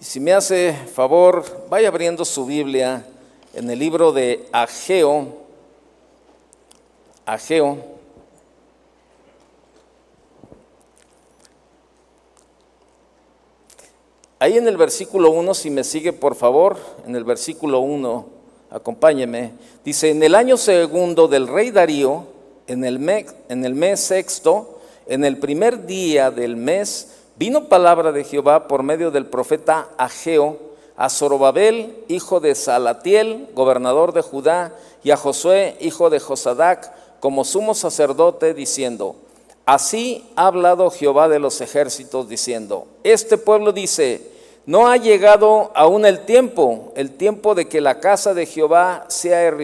Si me hace favor, vaya abriendo su Biblia en el libro de Ageo. Ageo. Ahí en el versículo 1, si me sigue por favor, en el versículo 1, acompáñeme, dice, en el año segundo del rey Darío, en el en el mes sexto, en el primer día del mes, vino palabra de Jehová por medio del profeta Ageo a Zorobabel, hijo de Salatiel, gobernador de Judá, y a Josué, hijo de Josadac, como sumo sacerdote, diciendo, Así ha hablado Jehová de los ejércitos, diciendo, Este pueblo dice, no ha llegado aún el tiempo, el tiempo de que la casa de Jehová sea,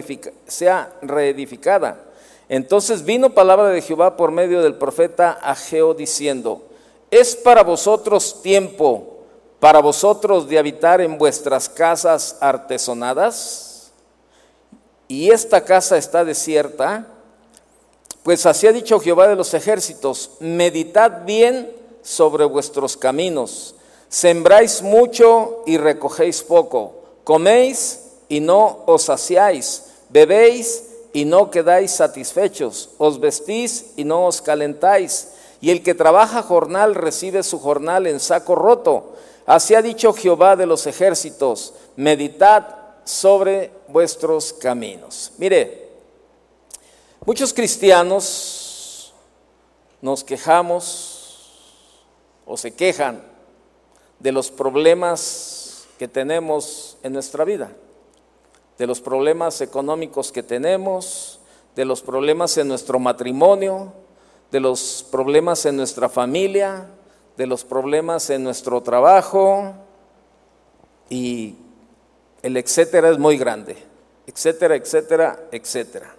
sea reedificada. Entonces vino palabra de Jehová por medio del profeta Ageo, diciendo, es para vosotros tiempo, para vosotros de habitar en vuestras casas artesonadas, y esta casa está desierta, pues así ha dicho Jehová de los ejércitos, meditad bien sobre vuestros caminos, sembráis mucho y recogéis poco, coméis y no os saciáis, bebéis y no quedáis satisfechos, os vestís y no os calentáis, y el que trabaja jornal recibe su jornal en saco roto. Así ha dicho Jehová de los ejércitos, meditad sobre vuestros caminos. Mire, Muchos cristianos nos quejamos o se quejan de los problemas que tenemos en nuestra vida, de los problemas económicos que tenemos, de los problemas en nuestro matrimonio, de los problemas en nuestra familia, de los problemas en nuestro trabajo y el etcétera es muy grande, etcétera, etcétera, etcétera.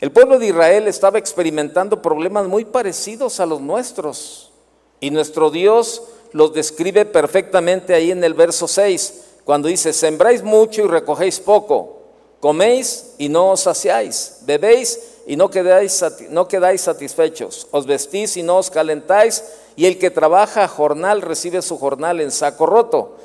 El pueblo de Israel estaba experimentando problemas muy parecidos a los nuestros. Y nuestro Dios los describe perfectamente ahí en el verso 6, cuando dice, sembráis mucho y recogéis poco, coméis y no os saciáis, bebéis y no quedáis, no quedáis satisfechos, os vestís y no os calentáis, y el que trabaja a jornal recibe su jornal en saco roto.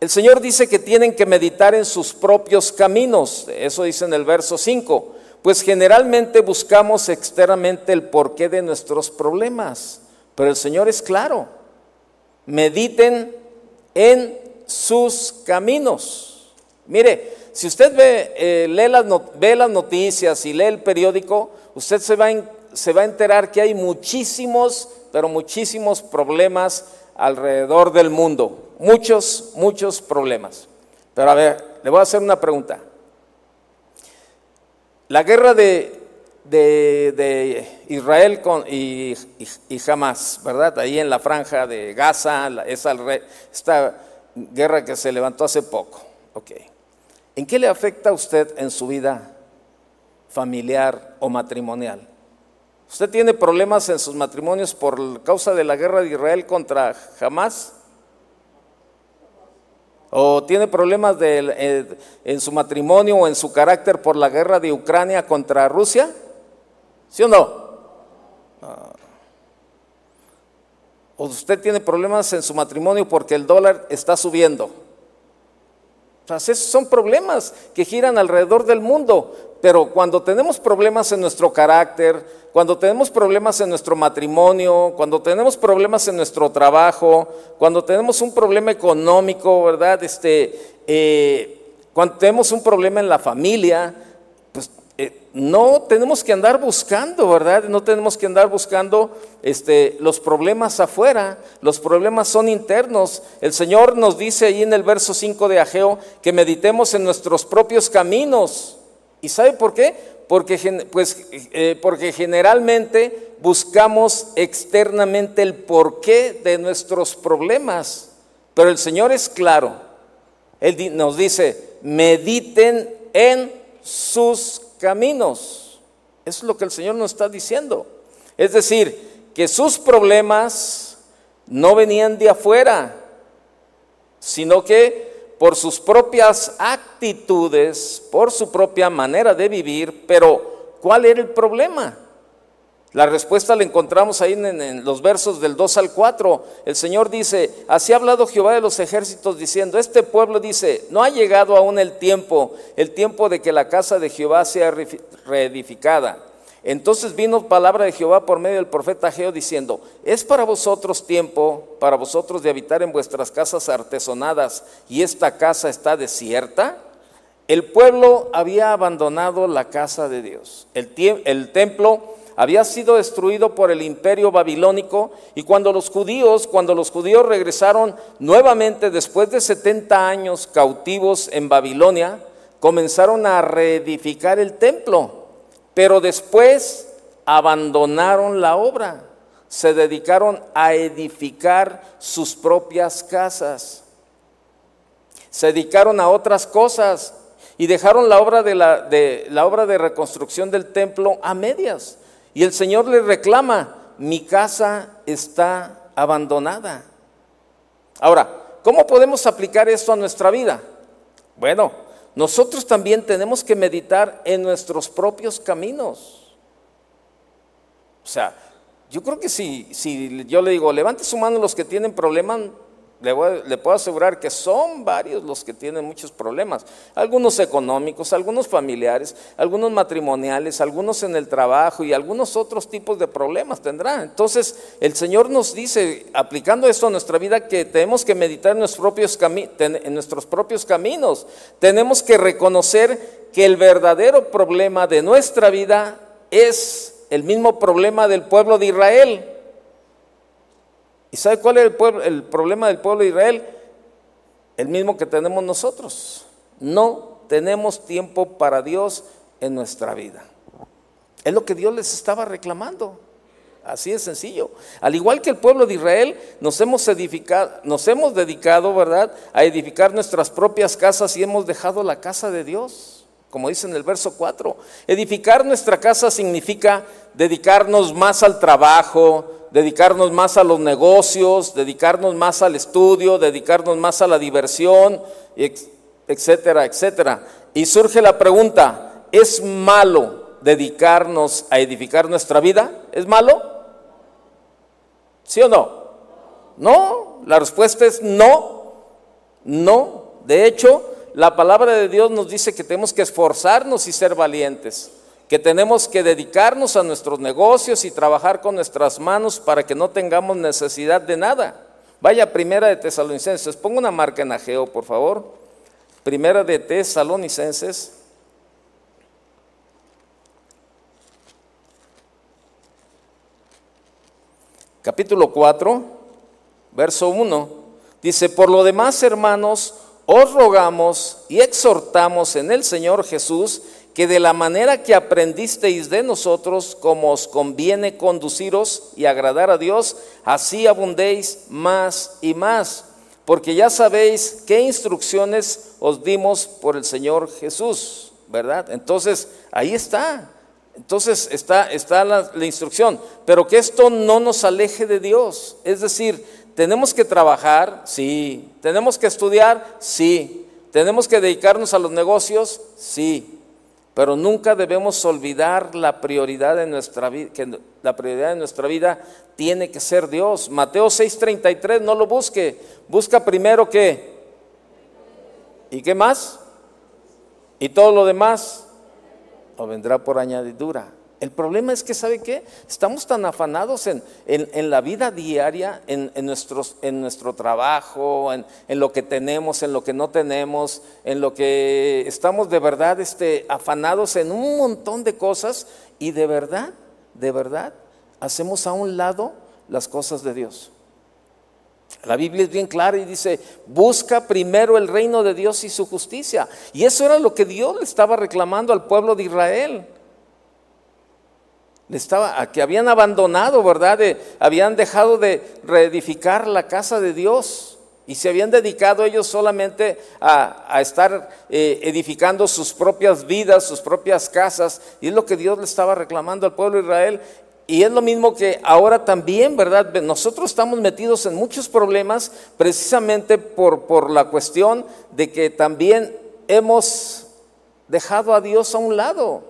El Señor dice que tienen que meditar en sus propios caminos, eso dice en el verso 5 pues generalmente buscamos externamente el porqué de nuestros problemas, pero el Señor es claro. Mediten en sus caminos. Mire, si usted ve, eh, lee las noticias y lee el periódico, usted se va, a enterar que hay muchísimos, pero muchísimos problemas alrededor del mundo. Muchos, muchos problemas. Pero a ver, le voy a hacer una pregunta. La guerra de, Israel con, y, y, Hamas, ¿verdad? Ahí en la franja de Gaza, esta guerra que se levantó hace poco. Ok. ¿En qué le afecta a usted en su vida familiar o matrimonial? ¿Usted tiene problemas en sus matrimonios por causa de la guerra de Israel contra Hamas? ¿O tiene problemas eh, en su matrimonio o en su carácter por la guerra de Ucrania contra Rusia? ¿Sí o no? ¿O usted tiene problemas en su matrimonio porque el dólar está subiendo? Esos son problemas que giran alrededor del mundo, pero cuando tenemos problemas en nuestro carácter, cuando tenemos problemas en nuestro matrimonio, cuando tenemos problemas en nuestro trabajo, cuando tenemos un problema económico, ¿verdad? Este, eh, cuando tenemos un problema en la familia, eh, no tenemos que andar buscando, ¿verdad? No tenemos que andar buscando este, los problemas afuera, los problemas son internos. El Señor nos dice ahí en el verso 5 de Ageo que meditemos en nuestros propios caminos. ¿Y sabe por qué? Porque, pues, eh, porque generalmente buscamos externamente el porqué de nuestros problemas. Pero el Señor es claro. Él nos dice, mediten en sus caminos. Eso es lo que el Señor nos está diciendo. Es decir, que sus problemas no venían de afuera, sino que por sus propias actitudes, por su propia manera de vivir, pero ¿cuál era el problema? La respuesta la encontramos ahí en, los versos del 2 al 4. El Señor dice, así ha hablado Jehová de los ejércitos diciendo, este pueblo dice, no ha llegado aún el tiempo, el tiempo de que la casa de Jehová sea reedificada. Entonces vino palabra de Jehová por medio del profeta Geo diciendo, es para vosotros tiempo, para vosotros de habitar en vuestras casas artesonadas, y esta casa está desierta. El pueblo había abandonado la casa de Dios. El, el templo había sido destruido por el imperio babilónico y cuando los judíos, cuando los judíos regresaron nuevamente después de 70 años cautivos en Babilonia, comenzaron a reedificar el templo, pero después abandonaron la obra, se dedicaron a edificar sus propias casas, se dedicaron a otras cosas y dejaron la obra de la, de, la obra de reconstrucción del templo a medias. Y el Señor le reclama, mi casa está abandonada. Ahora, ¿cómo podemos aplicar esto a nuestra vida? Bueno, nosotros también tenemos que meditar en nuestros propios caminos. O sea, yo creo que si, si yo le digo, levante su mano los que tienen problemas, le, puedo asegurar que son varios los que tienen muchos problemas, algunos económicos, algunos familiares, algunos matrimoniales, algunos en el trabajo y algunos otros tipos de problemas tendrán. Entonces el Señor nos dice, aplicando esto a nuestra vida, que tenemos que meditar en nuestros propios, en nuestros propios caminos, tenemos que reconocer que el verdadero problema de nuestra vida es el mismo problema del pueblo de Israel ¿Y sabe cuál es el, el problema del pueblo de Israel? El mismo que tenemos nosotros. No tenemos tiempo para Dios en nuestra vida. Es lo que Dios les estaba reclamando. Así de sencillo. Al igual que el pueblo de Israel, nos hemos edificado, nos hemos dedicado, ¿verdad?, a edificar nuestras propias casas y hemos dejado la casa de Dios. Como dice en el verso 4, edificar nuestra casa significa dedicarnos más al trabajo, dedicarnos más a los negocios, dedicarnos más al estudio, dedicarnos más a la diversión, etcétera, etcétera. Y surge la pregunta, ¿es malo dedicarnos a edificar nuestra vida? ¿Es malo? ¿Sí o no? No, la respuesta es no, no. De hecho, la palabra de Dios nos dice que tenemos que esforzarnos y ser valientes que tenemos que dedicarnos a nuestros negocios y trabajar con nuestras manos para que no tengamos necesidad de nada. Vaya primera de Tesalonicenses, ponga una marca en Ageo, por favor. Primera de Tesalonicenses. Capítulo 4, verso 1. Dice, por lo demás, hermanos, os rogamos y exhortamos en el Señor Jesús que de la manera que aprendisteis de nosotros, como os conviene conduciros y agradar a Dios, así abundéis más y más, porque ya sabéis qué instrucciones os dimos por el Señor Jesús, ¿verdad? Entonces, ahí está. Entonces está, está la, la instrucción, pero que esto no nos aleje de Dios. Es decir, tenemos que trabajar, sí. Tenemos que estudiar, sí. Tenemos que dedicarnos a los negocios, sí pero nunca debemos olvidar la prioridad de nuestra vida, que la prioridad de nuestra vida tiene que ser Dios. Mateo 6:33, no lo busque, busca primero qué. ¿Y qué más? Y todo lo demás o vendrá por añadidura. El problema es que, ¿sabe qué? Estamos tan afanados en, la vida diaria, en, nuestros, en nuestro trabajo, en, lo que tenemos, en lo que no tenemos, en lo que estamos de verdad este, afanados en un montón de cosas y de verdad, de verdad, hacemos a un lado las cosas de Dios. La Biblia es bien clara y dice, busca primero el reino de Dios y su justicia. Y eso era lo que Dios le estaba reclamando al pueblo de Israel estaba, que habían abandonado, ¿verdad? habían dejado de reedificar la casa de Dios y se habían dedicado ellos solamente a, estar eh, edificando sus propias vidas, sus propias casas. Y es lo que Dios le estaba reclamando al pueblo de Israel. Y es lo mismo que ahora también, ¿verdad? Nosotros estamos metidos en muchos problemas precisamente por, por la cuestión de que también hemos dejado a Dios a un lado.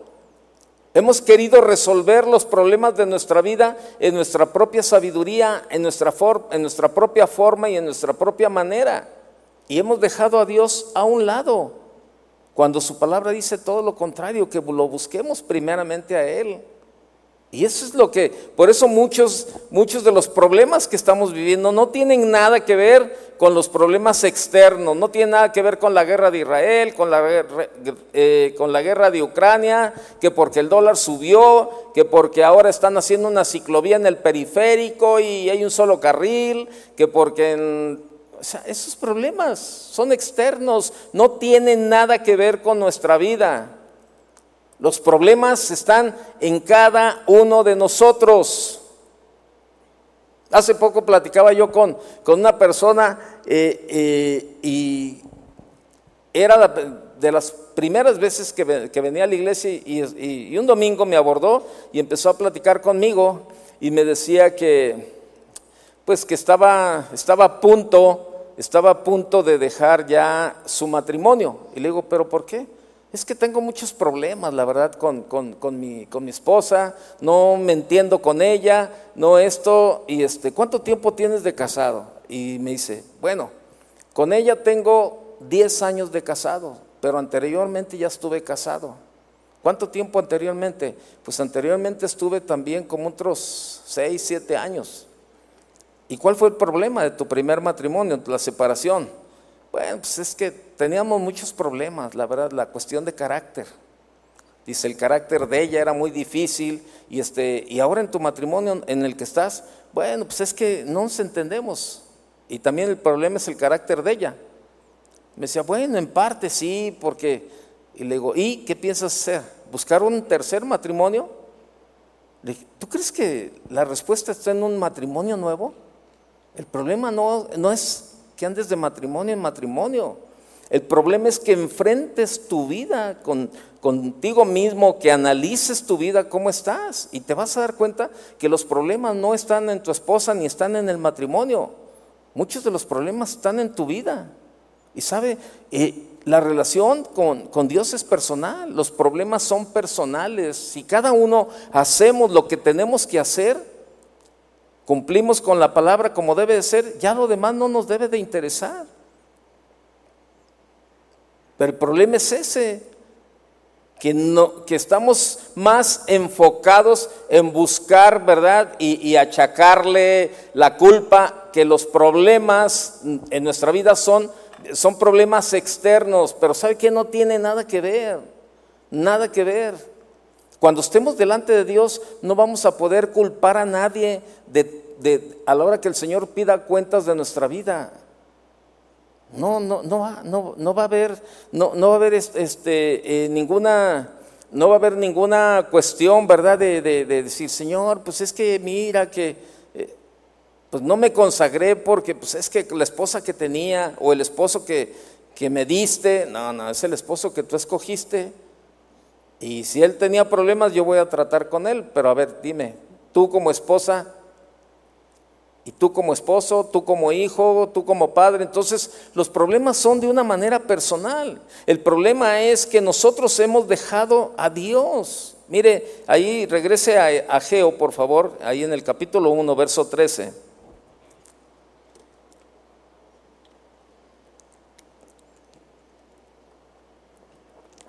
Hemos querido resolver los problemas de nuestra vida en nuestra propia sabiduría, en nuestra, en nuestra propia forma y en nuestra propia manera. Y hemos dejado a Dios a un lado, cuando su palabra dice todo lo contrario, que lo busquemos primeramente a Él. Y eso es lo que, por eso muchos, muchos de los problemas que estamos viviendo no tienen nada que ver con los problemas externos, no tienen nada que ver con la guerra de Israel, con la, eh, con la guerra de Ucrania, que porque el dólar subió, que porque ahora están haciendo una ciclovía en el periférico y hay un solo carril, que porque o sea, esos problemas son externos, no tienen nada que ver con nuestra vida. Los problemas están en cada uno de nosotros. Hace poco platicaba yo con, con una persona eh, eh, y era de las primeras veces que, venía a la iglesia y, un domingo me abordó y empezó a platicar conmigo y me decía que pues que estaba, estaba a punto, estaba a punto de dejar ya su matrimonio. Y le digo, ¿pero por qué? Es que tengo muchos problemas, la verdad, con, mi, con, mi, esposa, no me entiendo con ella, no esto, y este, ¿cuánto tiempo tienes de casado? Y me dice, bueno, con ella tengo 10 años de casado, pero anteriormente ya estuve casado. ¿Cuánto tiempo anteriormente? Pues anteriormente estuve también como otros 6, 7 años. ¿Y cuál fue el problema de tu primer matrimonio, la separación? Bueno, pues es que teníamos muchos problemas, la verdad, la cuestión de carácter. Dice, el carácter de ella era muy difícil y, este, y ahora en tu matrimonio en el que estás, bueno, pues es que no nos entendemos. Y también el problema es el carácter de ella. Me decía, bueno, en parte sí, porque... Y le digo, ¿y qué piensas hacer? ¿Buscar un tercer matrimonio? Le dije, ¿tú crees que la respuesta está en un matrimonio nuevo? El problema no, no es que andes de matrimonio en matrimonio. El problema es que enfrentes tu vida con, contigo mismo, que analices tu vida, cómo estás. Y te vas a dar cuenta que los problemas no están en tu esposa ni están en el matrimonio. Muchos de los problemas están en tu vida. Y sabe, eh, la relación con, con Dios es personal, los problemas son personales. Si cada uno hacemos lo que tenemos que hacer, cumplimos con la palabra como debe de ser, ya lo demás no nos debe de interesar. Pero el problema es ese, que, no, que estamos más enfocados en buscar, ¿verdad? Y, achacarle la culpa, que los problemas en nuestra vida son, son problemas externos, pero ¿sabe que No tiene nada que ver, nada que ver. Cuando estemos delante de Dios no vamos a poder culpar a nadie de, a la hora que el Señor pida cuentas de nuestra vida. No, no, no, va, no, no va a haber, no, no va a haber este, eh, ninguna, no va a haber ninguna cuestión, ¿verdad? De, decir, Señor, pues es que mira que, eh, pues no me consagré porque, pues es que la esposa que tenía o el esposo que, que me diste, no, no, es el esposo que tú escogiste. Y si él tenía problemas, yo voy a tratar con él. Pero a ver, dime, tú como esposa, y tú como esposo, tú como hijo, tú como padre. Entonces los problemas son de una manera personal. El problema es que nosotros hemos dejado a Dios. Mire, ahí regrese a Ageo, por favor, ahí en el capítulo 1, verso 13.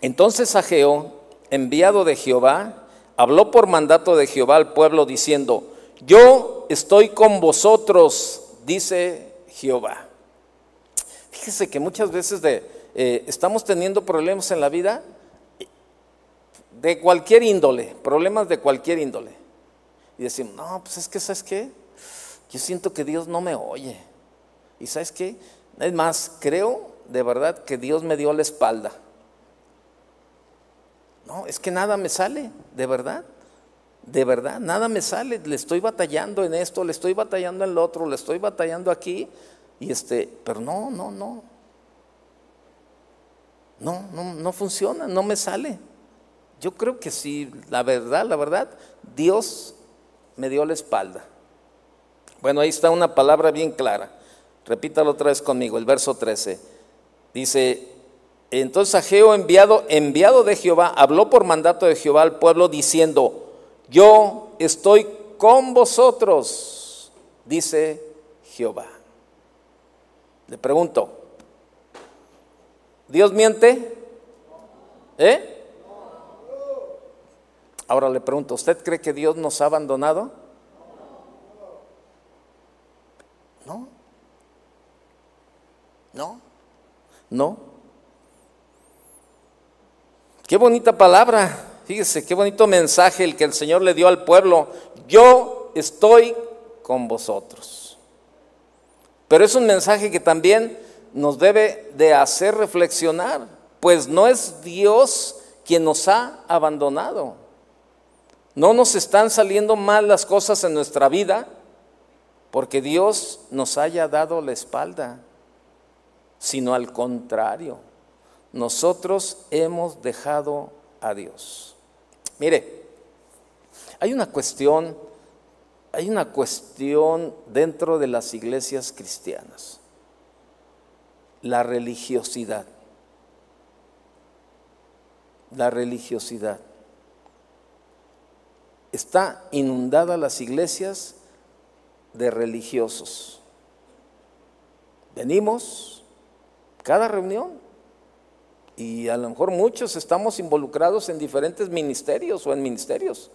Entonces Ageo enviado de Jehová, habló por mandato de Jehová al pueblo diciendo, yo estoy con vosotros, dice Jehová. Fíjese que muchas veces eh, estamos teniendo problemas en la vida de cualquier índole, problemas de cualquier índole. Y decimos, no, pues es que, ¿sabes qué? Yo siento que Dios no me oye. Y ¿sabes qué? Es más, creo de verdad que Dios me dio la espalda. No, es que nada me sale, de verdad. De verdad, nada me sale. Le estoy batallando en esto, le estoy batallando en lo otro, le estoy batallando aquí. Y este, pero no, no, no. No, no, no funciona, no me sale. Yo creo que sí, la verdad, la verdad, Dios me dio la espalda. Bueno, ahí está una palabra bien clara. Repítalo otra vez conmigo, el verso 13. Dice, Entonces Ageo, enviado, enviado de Jehová, habló por mandato de Jehová al pueblo diciendo, yo estoy con vosotros, dice Jehová. Le pregunto, ¿Dios miente? ¿Eh? Ahora le pregunto, ¿usted cree que Dios nos ha abandonado? No. No. No. Qué bonita palabra. Fíjese, qué bonito mensaje el que el Señor le dio al pueblo. Yo estoy con vosotros. Pero es un mensaje que también nos debe de hacer reflexionar, pues no es Dios quien nos ha abandonado. No nos están saliendo mal las cosas en nuestra vida porque Dios nos haya dado la espalda, sino al contrario, nosotros hemos dejado a Dios. Mire, hay una cuestión, hay una cuestión dentro de las iglesias cristianas, la religiosidad. La religiosidad. Está inundada las iglesias de religiosos. Venimos cada reunión y a lo mejor muchos estamos involucrados en diferentes ministerios o en ministerios.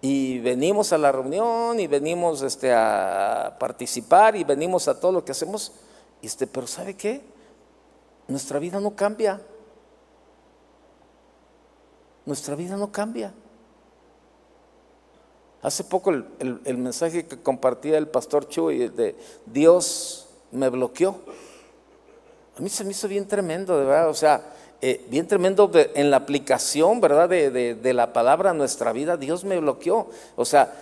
Y venimos a la reunión y venimos este, a participar y venimos a todo lo que hacemos. Este, pero ¿sabe qué? Nuestra vida no cambia. Nuestra vida no cambia. Hace poco el, mensaje que compartía el pastor Chuy de Dios me bloqueó. A mí se me hizo bien tremendo, de verdad. O sea, eh, bien tremendo en la aplicación, ¿verdad? De, la palabra a nuestra vida. Dios me bloqueó. O sea,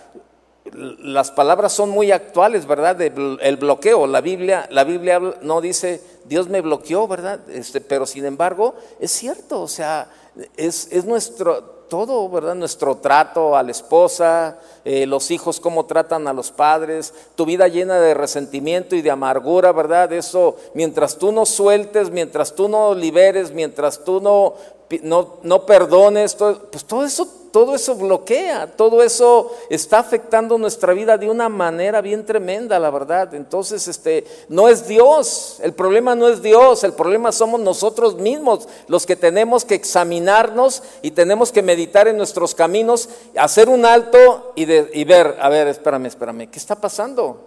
las palabras son muy actuales, ¿verdad? el bloqueo. La Biblia, la Biblia no dice Dios me bloqueó, ¿verdad? Este, pero sin embargo, es cierto. O sea, es, es nuestro todo, ¿verdad? Nuestro trato a la esposa, eh, los hijos, cómo tratan a los padres, tu vida llena de resentimiento y de amargura, ¿verdad? Eso, mientras tú no sueltes, mientras tú no liberes, mientras tú no, no, no perdones, pues todo eso todo eso bloquea, todo eso está afectando nuestra vida de una manera bien tremenda, la verdad. Entonces, este, no es Dios, el problema no es Dios, el problema somos nosotros mismos los que tenemos que examinarnos y tenemos que meditar en nuestros caminos, hacer un alto y, ver, a ver, espérame, espérame, ¿qué está pasando?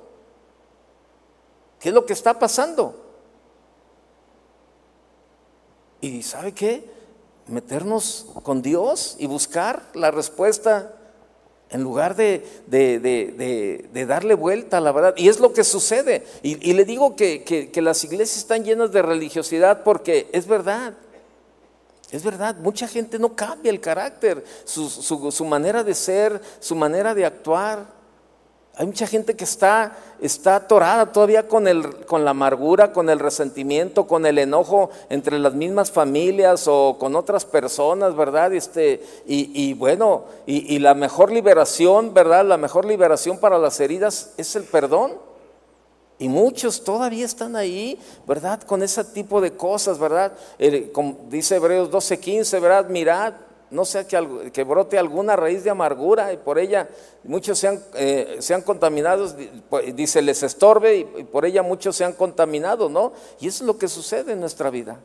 ¿Qué es lo que está pasando? ¿Y sabe qué? Meternos con Dios y buscar la respuesta en lugar de, de, darle vuelta a la verdad. Y es lo que sucede. Y, le digo que, las iglesias están llenas de religiosidad porque es verdad. Es verdad, mucha gente no cambia el carácter, su, su manera de ser, su manera de actuar. Hay mucha gente que está, está atorada todavía con, el, con la amargura, con el resentimiento, con el enojo entre las mismas familias o con otras personas, ¿verdad? Este, y, bueno, y, la mejor liberación, ¿verdad? La mejor liberación para las heridas es el perdón. Y muchos todavía están ahí, ¿verdad? Con ese tipo de cosas, ¿verdad? como dice Hebreos 12:15, ¿verdad? Mirad no sea que, brote alguna raíz de amargura y por ella muchos sean, eh, sean contaminados, pues, dice, les estorbe y, por ella muchos sean contaminados, ¿no? Y eso es lo que sucede en nuestra vida.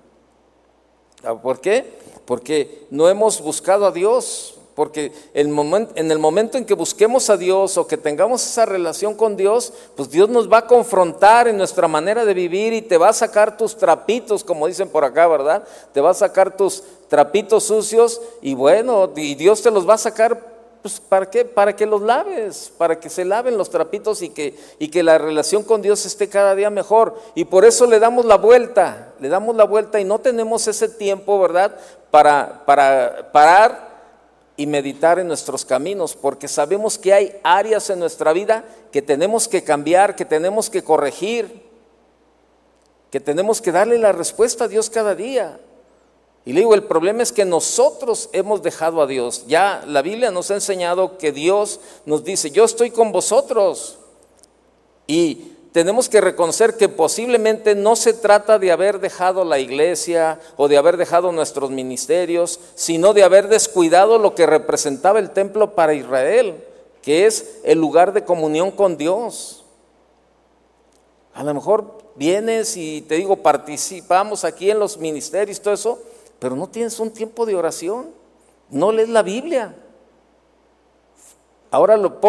Ah, ¿Por qué? Porque no hemos buscado a Dios, porque en el momento en que busquemos a Dios o que tengamos esa relación con Dios, pues Dios nos va a confrontar en nuestra manera de vivir y te va a sacar tus trapitos, como dicen por acá, ¿verdad? Te va a sacar tus trapitos sucios y bueno, y Dios te los va a sacar. Pues, ¿Para qué? Para que los laves, para que se laven los trapitos y que, y que la relación con Dios esté cada día mejor. Y por eso le damos la vuelta, le damos la vuelta y no tenemos ese tiempo, ¿verdad? Para, para parar y meditar en nuestros caminos, porque sabemos que hay áreas en nuestra vida que tenemos que cambiar, que tenemos que corregir, que tenemos que darle la respuesta a Dios cada día. Y le digo, el problema es que nosotros hemos dejado a Dios. Ya la Biblia nos ha enseñado que Dios nos dice, yo estoy con vosotros. Y tenemos que reconocer que posiblemente no se trata de haber dejado la iglesia o de haber dejado nuestros ministerios, sino de haber descuidado lo que representaba el templo para Israel, que es el lugar de comunión con Dios. A lo mejor vienes y te digo, participamos aquí en los ministerios, todo eso, pero no tienes un tiempo de oración, no lees la Biblia. Ahora lo,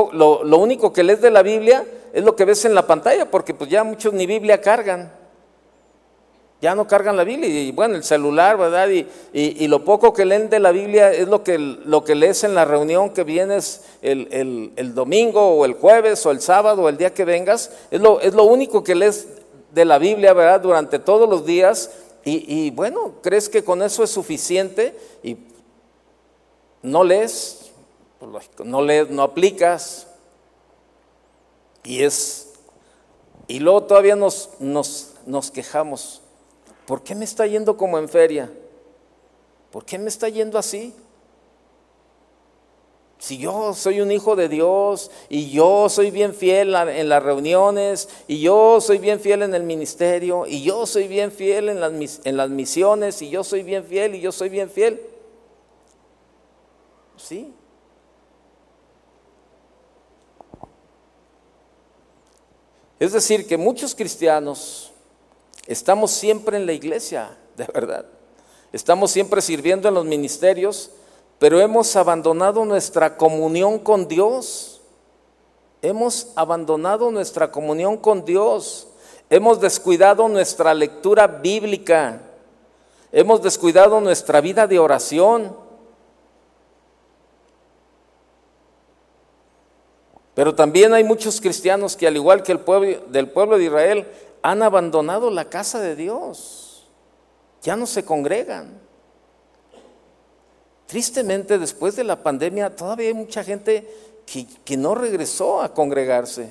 lo, único que lees de la Biblia es lo que ves en la pantalla, porque pues ya muchos ni Biblia cargan. Ya no cargan la Biblia y bueno, el celular, ¿verdad? Y, y, lo poco que leen de la Biblia es lo que, lo que lees en la reunión que vienes el, el, el, domingo o el jueves o el sábado o el día que vengas. Es lo, es lo único que lees de la Biblia, ¿verdad? Durante todos los días. Y, y bueno, crees que con eso es suficiente y no lees, pues, no lees, no aplicas. Y es. Y luego todavía nos, nos, nos quejamos. ¿Por qué me está yendo como en feria? ¿Por qué me está yendo así? Si yo soy un hijo de Dios y yo soy bien fiel en las reuniones y yo soy bien fiel en el ministerio y yo soy bien fiel en las, en las misiones y yo soy bien fiel y yo soy bien fiel. Sí, Es decir, que muchos cristianos estamos siempre en la iglesia, de verdad. Estamos siempre sirviendo en los ministerios, pero hemos abandonado nuestra comunión con Dios. Hemos abandonado nuestra comunión con Dios. Hemos descuidado nuestra lectura bíblica. Hemos descuidado nuestra vida de oración. Pero también hay muchos cristianos que al igual que el pueblo, del pueblo de Israel han abandonado la casa de Dios. Ya no se congregan. Tristemente después de la pandemia todavía hay mucha gente que, no regresó a congregarse.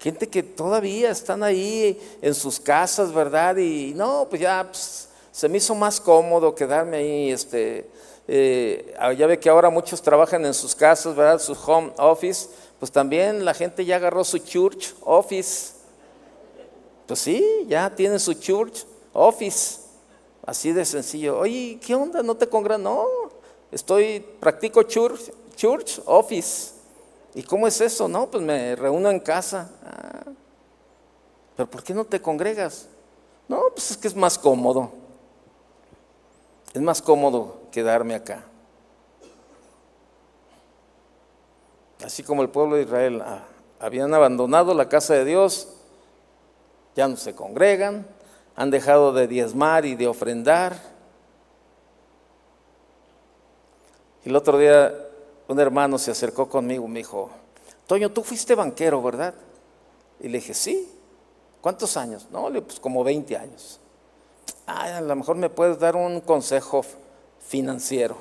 Gente que todavía están ahí en sus casas, ¿verdad? Y no, pues ya pues, se me hizo más cómodo quedarme ahí, este, eh, ah, ya ve que ahora muchos trabajan en sus casas, ¿verdad? Su home office, pues también la gente ya agarró su church office. Pues sí, ya tiene su church office. Así de sencillo. Oye, ¿qué onda? ¿No te congregas? No, estoy, practico church, church office. ¿Y cómo es eso? No, pues me reúno en casa. Ah, pero ¿por qué no te congregas? No, pues es que es más cómodo. Es más cómodo quedarme acá. Así como el pueblo de Israel ah, habían abandonado la casa de Dios, ya no se congregan, han dejado de diezmar y de ofrendar. Y el otro día un hermano se acercó conmigo y me dijo, Toño, tú fuiste banquero, ¿verdad? Y le dije, sí. ¿Cuántos años? No, pues como 20 años a lo mejor me puedes dar un consejo financiero.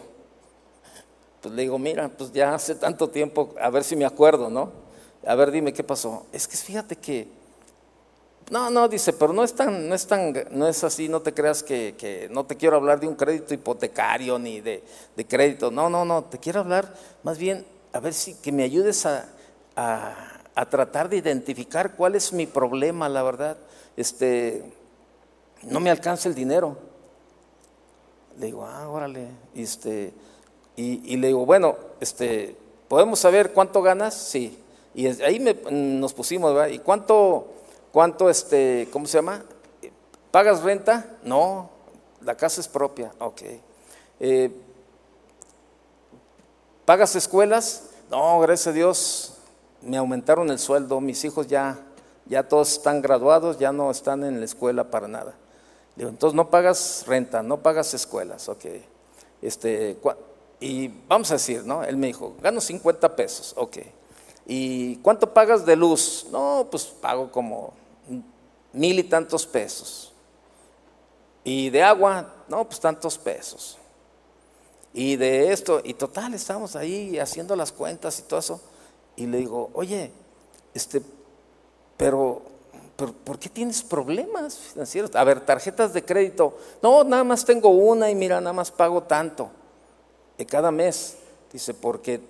Pues le digo, mira, pues ya hace tanto tiempo, a ver si me acuerdo, ¿no? A ver, dime qué pasó. Es que fíjate que, no, no, dice, pero no es tan, no es tan, no es así, no te creas que, no te quiero hablar de un crédito hipotecario ni de, crédito. No, no, no, te quiero hablar más bien, a ver si que me ayudes a, a tratar de identificar cuál es mi problema, la verdad. Este, no me alcanza el dinero. Le digo, ah, órale, este, y, le digo, bueno, este, ¿podemos saber cuánto ganas? Sí. Y ahí nos pusimos. ¿Y cuánto, cuánto, este, cómo se llama? ¿Pagas renta? No, la casa es propia, ok. Eh, ¿Pagas escuelas? No, gracias a Dios, me aumentaron el sueldo, mis hijos ya, ya todos están graduados, ya no están en la escuela para nada. Digo, entonces no pagas renta, no pagas escuelas, ok. Este, y vamos a decir, ¿no? Él me dijo, gano 50 pesos, ok. ¿Y cuánto pagas de luz? No, pues pago como mil y tantos pesos. ¿Y de agua? No, pues tantos pesos. Y de esto, y total, estamos ahí haciendo las cuentas y todo eso. Y le digo, oye, este, pero ¿por qué tienes problemas financieros? A ver, tarjetas de crédito. No, nada más tengo una y mira, nada más pago tanto de cada mes. Dice, porque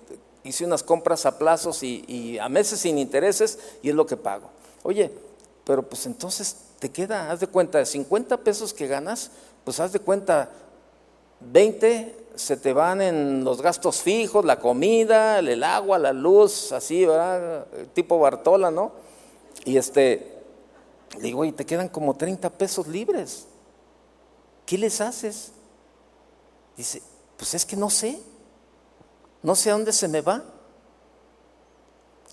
hice unas compras a plazos y, a meses sin intereses y es lo que pago. Oye, pero pues entonces te queda, haz de cuenta, de 50 pesos que ganas, pues haz de cuenta, 20 se te van en los gastos fijos, la comida, el agua, la luz, así, ¿verdad? Tipo Bartola, ¿no? Y este, digo, y te quedan como 30 pesos libres. ¿Qué les haces? Dice, pues es que no sé, no sé a dónde se me va.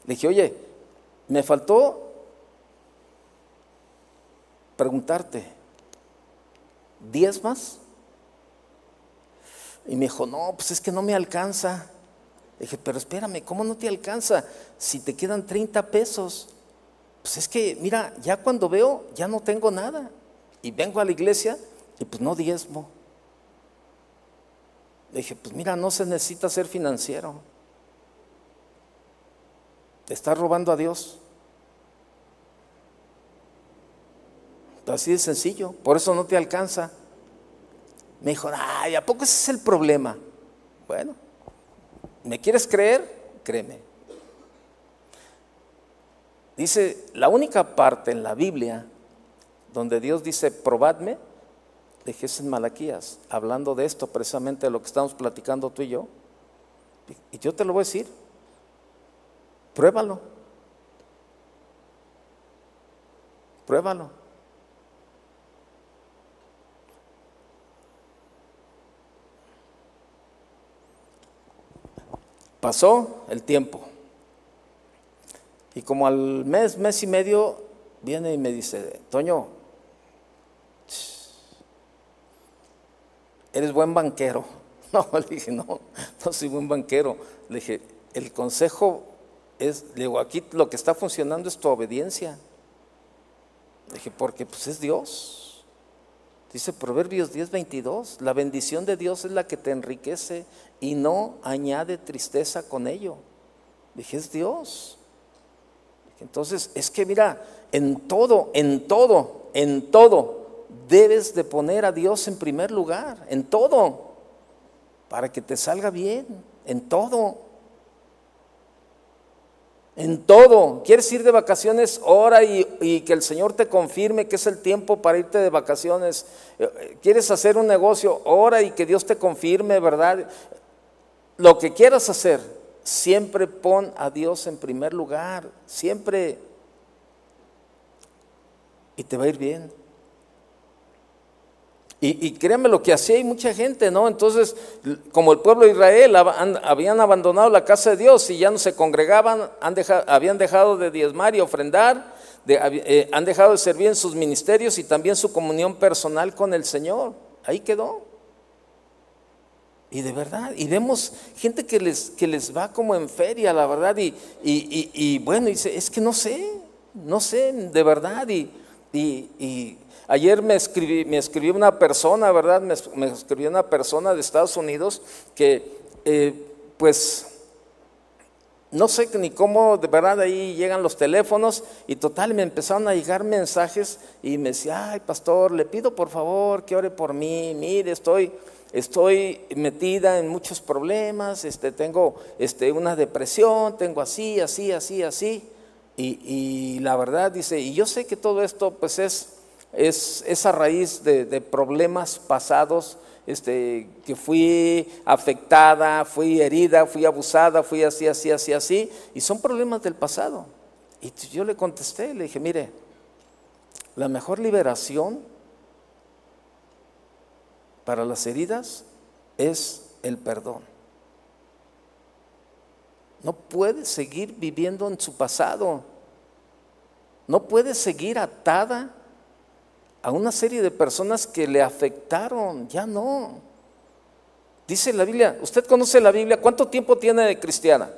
Le dije, oye, me faltó preguntarte, ¿diez más? Y me dijo, no, pues es que no me alcanza. Le dije, pero espérame, ¿cómo no te alcanza si te quedan 30 pesos? Pues es que, mira, ya cuando veo, ya no tengo nada. Y vengo a la iglesia y pues no diezmo. Le dije, pues mira, no se necesita ser financiero. Te estás robando a Dios. Así de sencillo. Por eso no te alcanza. Me dijo, ay, ¿a poco ese es el problema? Bueno, ¿me quieres creer? Créeme. Dice, la única parte en la Biblia donde Dios dice, probadme, dije en Malaquías, hablando de esto, precisamente de lo que estamos platicando tú y yo. Y yo te lo voy a decir, pruébalo. Pruébalo. Pasó el tiempo. Y como al mes, mes y medio, viene y me dice, Toño, eres buen banquero. No, le dije, no, no soy buen banquero. Le dije, el consejo es, le digo, aquí lo que está funcionando es tu obediencia. Le dije, porque pues es Dios. Dice Proverbios 10:22, la bendición de Dios es la que te enriquece y no añade tristeza con ello. Dije, es Dios. Entonces, es que mira, en todo, en todo, en todo, debes de poner a Dios en primer lugar, en todo, para que te salga bien, en todo. En todo. ¿Quieres ir de vacaciones? Ora y, que el Señor te confirme que es el tiempo para irte de vacaciones. Eh, ¿Quieres hacer un negocio? Ora y que Dios te confirme, ¿verdad? Lo que quieras hacer, siempre pon a Dios en primer lugar. Siempre. Y te va a ir bien. Y, créanme lo que hacía hay mucha gente, ¿no? Entonces, como el pueblo de Israel habían abandonado la casa de Dios y ya no se congregaban, habían dejado de diezmar y ofrendar, eh, han dejado de servir en sus ministerios y también su comunión personal con el Señor. Ahí quedó. Y de verdad, y vemos gente que les, que les va como en feria, la verdad, y, y, bueno, dice, es que no sé, no sé, de verdad, y, y Ayer me, escribí, me escribió una persona, ¿verdad? Me, escribió una persona de Estados Unidos que, eh, pues, no sé ni cómo, de verdad, ahí llegan los teléfonos y total, me empezaron a llegar mensajes y me decía, ay, pastor, le pido por favor que ore por mí, mire, estoy, estoy metida en muchos problemas, este, tengo este, una depresión, tengo así, así, así, así. Y, y la verdad dice, y yo sé que todo esto pues es es esa raíz de, problemas pasados, este, que fui afectada, fui herida, fui abusada, fui así, así, así, así, y son problemas del pasado. Y yo le contesté, le dije, mire, la mejor liberación para las heridas es el perdón. No puede seguir viviendo en su pasado. No puede seguir atada a una serie de personas que le afectaron, ya no. Dice la Biblia, ¿usted conoce la Biblia? ¿Cuánto tiempo tiene de cristiana?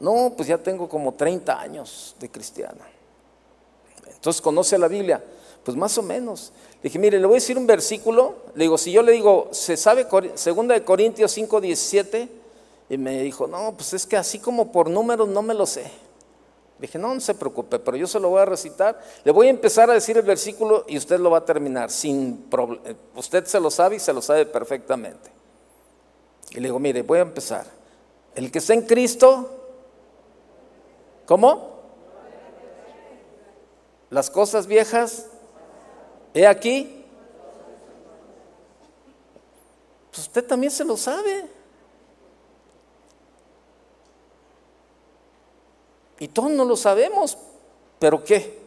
No, pues ya tengo como 30 años de cristiana. Entonces, ¿conoce la Biblia? Pues más o menos. Le dije, mire, le voy a decir un versículo. Le digo, si yo le digo, ¿se sabe segunda de Corintios 5, 17? Y me dijo, no, pues es que así como por números no me lo sé. Dije, no, no se preocupe, pero yo se lo voy a recitar. Le voy a empezar a decir el versículo y usted lo va a terminar sin problema. Usted se lo sabe y se lo sabe perfectamente. Y le digo, mire, voy a empezar. El que está en Cristo, ¿cómo? las cosas viejas, he aquí. Pues usted también se lo sabe. Y todos no lo sabemos, pero ¿qué?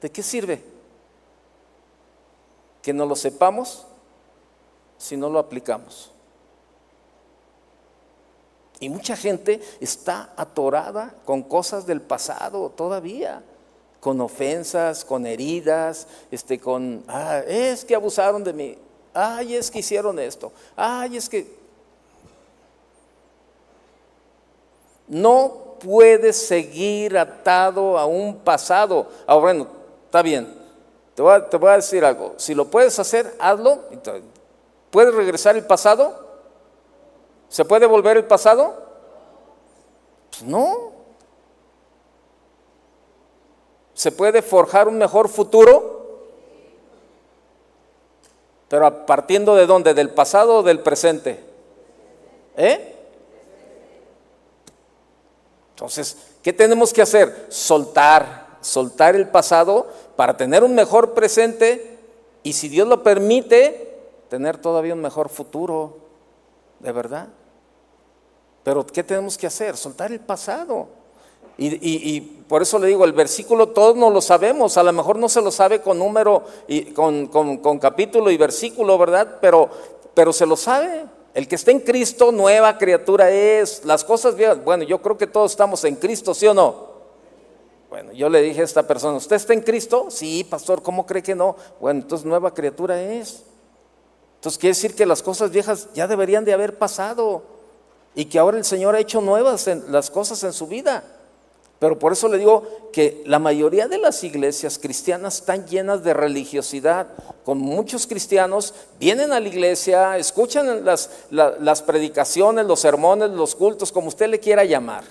¿De qué sirve? Que no lo sepamos si no lo aplicamos. Y mucha gente está atorada con cosas del pasado todavía, con ofensas, con heridas, este, con, ah, es que abusaron de mí, ay, es que hicieron esto, ay, es que... No puedes seguir atado a un pasado. Ahora, bueno, está bien, te voy, a, te voy a decir algo, si lo puedes hacer, hazlo. ¿Puedes regresar el pasado? ¿Se puede volver el pasado? Pues no. ¿Se puede forjar un mejor futuro? Pero partiendo de dónde? ¿Del pasado o del presente? ¿Eh? Entonces, ¿qué tenemos que hacer? Soltar, soltar el pasado para tener un mejor presente y si Dios lo permite, tener todavía un mejor futuro de verdad. Pero ¿qué tenemos que hacer? Soltar el pasado. Y, por eso le digo, el versículo todos no lo sabemos, a lo mejor no se lo sabe con número, y con, con, capítulo y versículo, ¿verdad? Pero, pero se lo sabe. El que está en Cristo, nueva criatura es. Las cosas bien, bueno, yo creo que todos estamos en Cristo, ¿sí o no? Bueno, yo le dije a esta persona, ¿usted está en Cristo? Sí, pastor, ¿cómo cree que no? Bueno, entonces nueva criatura es. Entonces quiere decir que las cosas viejas ya deberían de haber pasado y que ahora el Señor ha hecho nuevas las cosas en su vida. Pero por eso le digo que la mayoría de las iglesias cristianas están llenas de religiosidad, con muchos cristianos vienen a la iglesia, escuchan las, predicaciones, los sermones, los cultos, como usted le quiera llamar,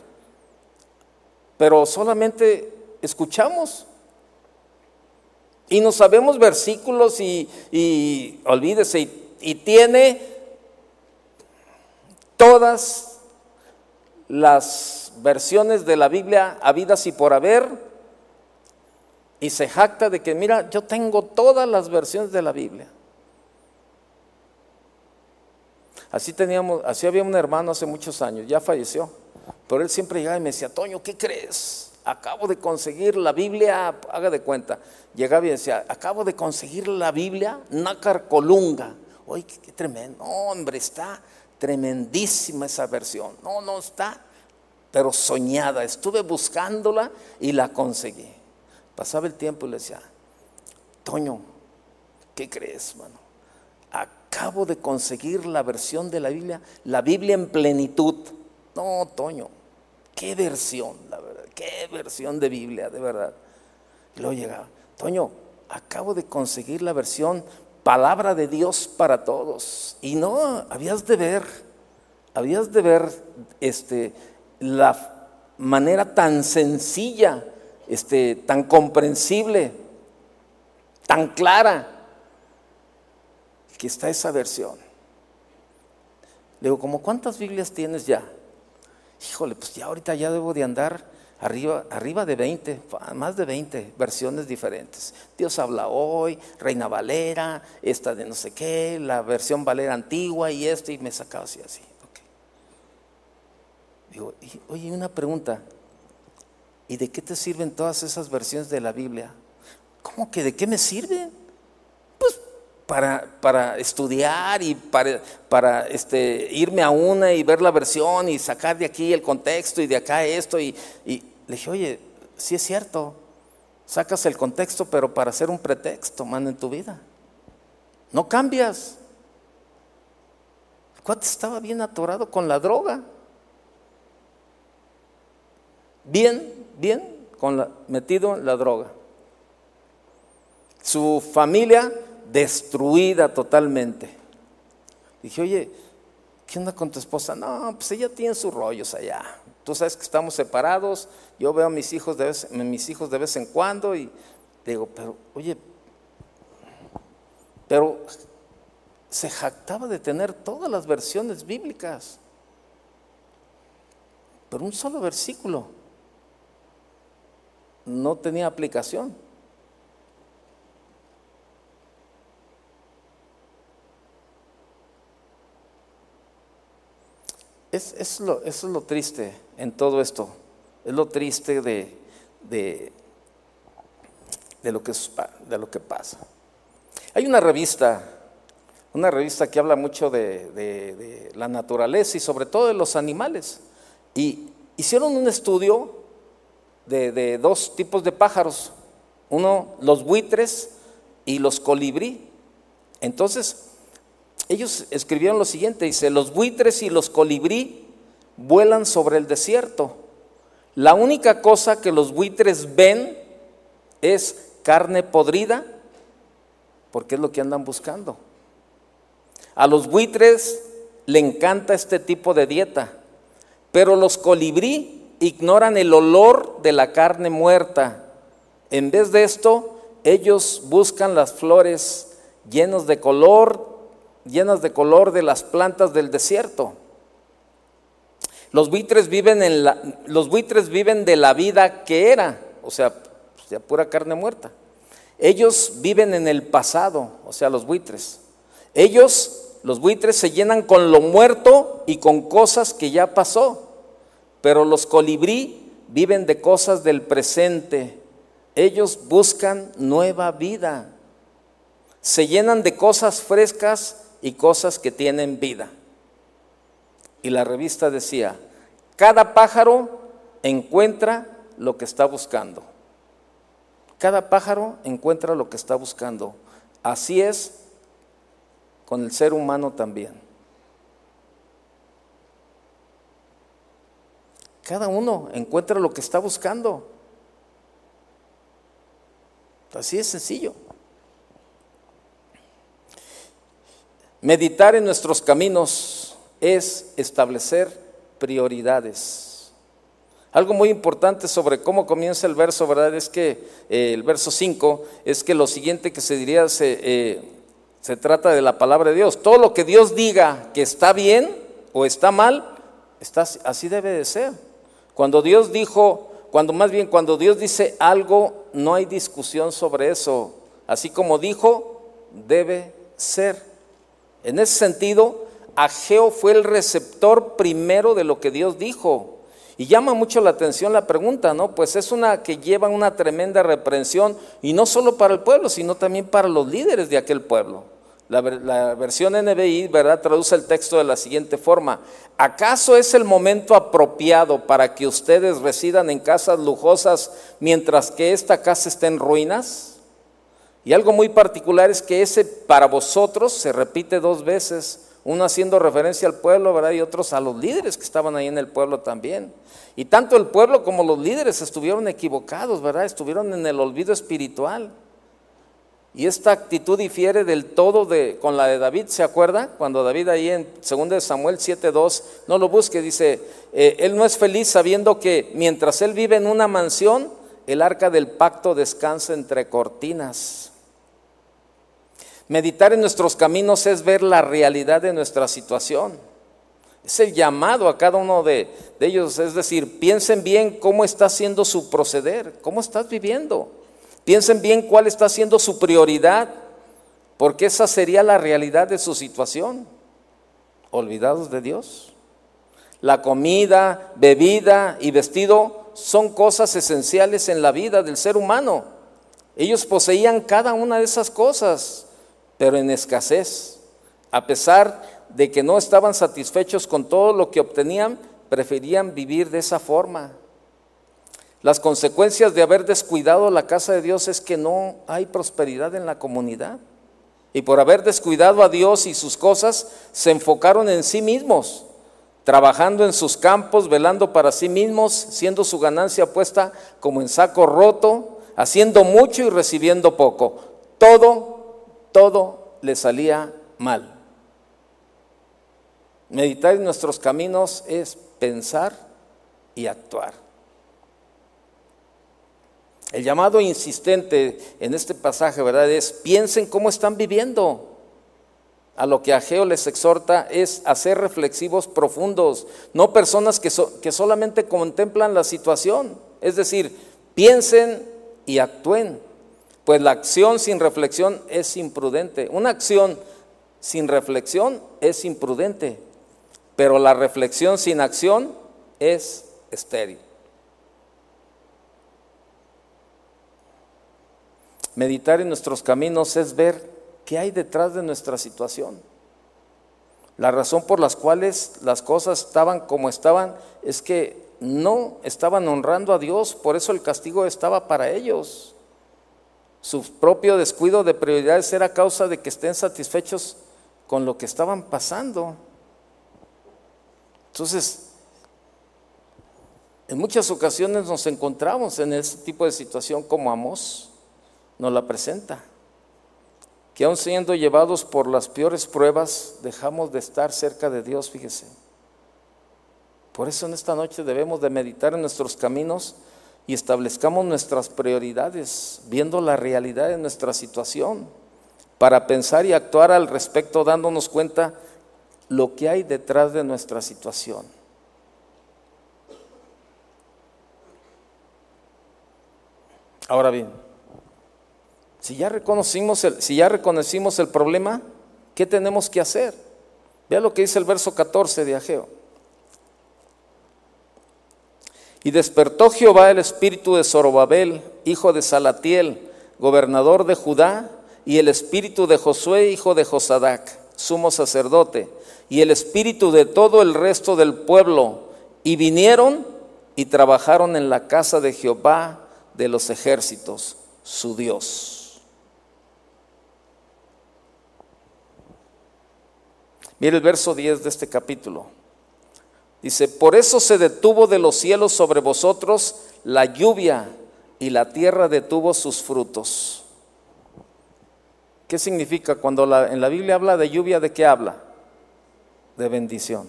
pero solamente escuchamos. Y no sabemos versículos y, olvídese, y, tiene todas las versiones de la Biblia habidas y por haber, y se jacta de que, mira, yo tengo todas las versiones de la Biblia. Así teníamos, así había un hermano hace muchos años, ya falleció, pero él siempre llegaba y me decía, Toño, ¿qué crees? acabo de conseguir la Biblia, haga de cuenta, llegaba y decía, acabo de conseguir la Biblia, Nácar Colunga. Oye, qué, tremendo, hombre, está tremendísima esa versión. No, no está, pero soñada. Estuve buscándola y la conseguí. Pasaba el tiempo y le decía, Toño, ¿qué crees, mano? Acabo de conseguir la versión de la Biblia, la Biblia en plenitud. No, Toño, qué versión, la verdad qué versión de Biblia, de verdad. Y luego llegaba, Toño, acabo de conseguir la versión palabra de Dios para todos. Y no, habías de ver, habías de ver este, la manera tan sencilla, este, tan comprensible, tan clara, que está esa versión. Le digo, ¿cómo cuántas Biblias tienes ya? Híjole, pues ya ahorita ya debo de andar Arriba, arriba de 20, más de 20 versiones diferentes. Dios habla hoy, Reina Valera, esta de no sé qué, la versión Valera antigua y esto, y me sacaba así, así. Digo, oye, una pregunta, ¿y de qué te sirven todas esas versiones de la Biblia? ¿Cómo que de qué me sirven? Pues para, para estudiar y para, para este, irme a una y ver la versión y sacar de aquí el contexto y de acá esto. Y, y le dije, oye, sí es cierto, sacas el contexto, pero para hacer un pretexto, manda en tu vida. No cambias. El cuate estaba bien atorado con la droga. Bien, bien, metido en la droga. Su familia destruida totalmente. Dije, oye, ¿qué onda con tu esposa? No, pues ella tiene sus rollos allá. Tú sabes que estamos separados, yo veo a mis hijos de mis hijos de vez en cuando y digo, pero oye, pero se jactaba de tener todas las versiones bíblicas, pero un solo versículo. No tenía aplicación. Es, lo, eso es lo triste en todo esto. Es lo triste de, de, lo, que, de lo que pasa. Hay una revista, una revista que habla mucho de, la naturaleza y sobre todo de los animales. Y hicieron un estudio de, dos tipos de pájaros. Uno, los buitres y los colibrí. Entonces, ellos escribieron lo siguiente, dice, los buitres y los colibrí vuelan sobre el desierto. La única cosa que los buitres ven es carne podrida, porque es lo que andan buscando. A los buitres le encanta este tipo de dieta, pero los colibrí ignoran el olor de la carne muerta. En vez de esto, ellos buscan las flores llenas de color llenas de color de las plantas del desierto. Los buitres viven, en la, los buitres viven de la vida que era, o sea, pues, pura carne muerta. Ellos viven en el pasado, o sea, los buitres. Ellos, los buitres, se llenan con lo muerto y con cosas que ya pasó. Pero los colibrí viven de cosas del presente. Ellos buscan nueva vida. Se llenan de cosas frescas y cosas que tienen vida. Y la revista decía, cada pájaro encuentra lo que está buscando. Cada pájaro encuentra lo que está buscando. Así es con el ser humano también. Cada uno encuentra lo que está buscando. Así es sencillo. Meditar en nuestros caminos es establecer prioridades. Algo muy importante sobre cómo comienza el verso, ¿verdad? Es que eh, el verso 5 es que lo siguiente que se diría se, eh, se trata de la palabra de Dios. Todo lo que Dios diga que está bien o está mal, está, así debe de ser. Cuando Dios dijo, cuando más bien cuando Dios dice algo, no hay discusión sobre eso. Así como dijo, debe ser. En ese sentido, Ageo fue el receptor primero de lo que Dios dijo. Y llama mucho la atención la pregunta, ¿no? Pues es una que lleva una tremenda reprensión, y no solo para el pueblo, sino también para los líderes de aquel pueblo. La, versión NBI, ¿verdad?, traduce el texto de la siguiente forma. ¿Acaso es el momento apropiado para que ustedes residan en casas lujosas mientras que esta casa está en ruinas? Y algo muy particular es que ese para vosotros se repite dos veces, uno haciendo referencia al pueblo, ¿verdad? Y otros a los líderes que estaban ahí en el pueblo también. Y tanto el pueblo como los líderes estuvieron equivocados, ¿verdad? Estuvieron en el olvido espiritual. Y esta actitud difiere del todo de, con la de David, ¿se acuerda? Cuando David ahí en 2 Samuel 7.2, no lo busque, dice, eh, él no es feliz sabiendo que mientras él vive en una mansión, el arca del pacto descansa entre cortinas. Meditar en nuestros caminos es ver la realidad de nuestra situación. Es el llamado a cada uno de, ellos, es decir, piensen bien cómo está siendo su proceder, cómo estás viviendo. Piensen bien cuál está siendo su prioridad, porque esa sería la realidad de su situación. Olvidados de Dios. La comida, bebida y vestido son cosas esenciales en la vida del ser humano. Ellos poseían cada una de esas cosas pero en escasez. A pesar de que no estaban satisfechos con todo lo que obtenían, preferían vivir de esa forma. Las consecuencias de haber descuidado la casa de Dios es que no hay prosperidad en la comunidad. Y por haber descuidado a Dios y sus cosas, se enfocaron en sí mismos, trabajando en sus campos, velando para sí mismos, siendo su ganancia puesta como en saco roto, haciendo mucho y recibiendo poco. Todo todo le salía mal. Meditar en nuestros caminos es pensar y actuar. El llamado insistente en este pasaje, ¿verdad? Es piensen cómo están viviendo. A lo que Ageo les exhorta es hacer reflexivos profundos, no personas que, que solamente contemplan la situación. Es decir, piensen y actúen, pues la acción sin reflexión es imprudente. Una acción sin reflexión es imprudente, pero la reflexión sin acción es estéril. Meditar en nuestros caminos es ver qué hay detrás de nuestra situación. La razón por las cuales las cosas estaban como estaban es que no estaban honrando a Dios, por eso el castigo estaba para ellos. Su propio descuido de prioridades era causa de que estén satisfechos con lo que estaban pasando. Entonces, en muchas ocasiones nos encontramos en este tipo de situación como Amos nos la presenta que aun siendo llevados por las peores pruebas, dejamos de estar cerca de Dios, fíjese. Por eso en esta noche debemos de meditar en nuestros caminos y establezcamos nuestras prioridades, viendo la realidad de nuestra situación, para pensar y actuar al respecto, dándonos cuenta lo que hay detrás de nuestra situación. Ahora bien, si ya reconocimos el, si ya reconocimos el problema, ¿qué tenemos que hacer? Vea lo que dice el verso 14 de Ageo. Y despertó Jehová el espíritu de Zorobabel, hijo de Salatiel, gobernador de Judá, y el espíritu de Josué, hijo de Josadac, sumo sacerdote, y el espíritu de todo el resto del pueblo, y vinieron y trabajaron en la casa de Jehová de los ejércitos, su Dios. Mire el verso 10 de este capítulo. Dice, por eso se detuvo de los cielos sobre vosotros la lluvia y la tierra detuvo sus frutos. ¿Qué significa cuando en la Biblia habla de lluvia? ¿De qué habla? De bendición.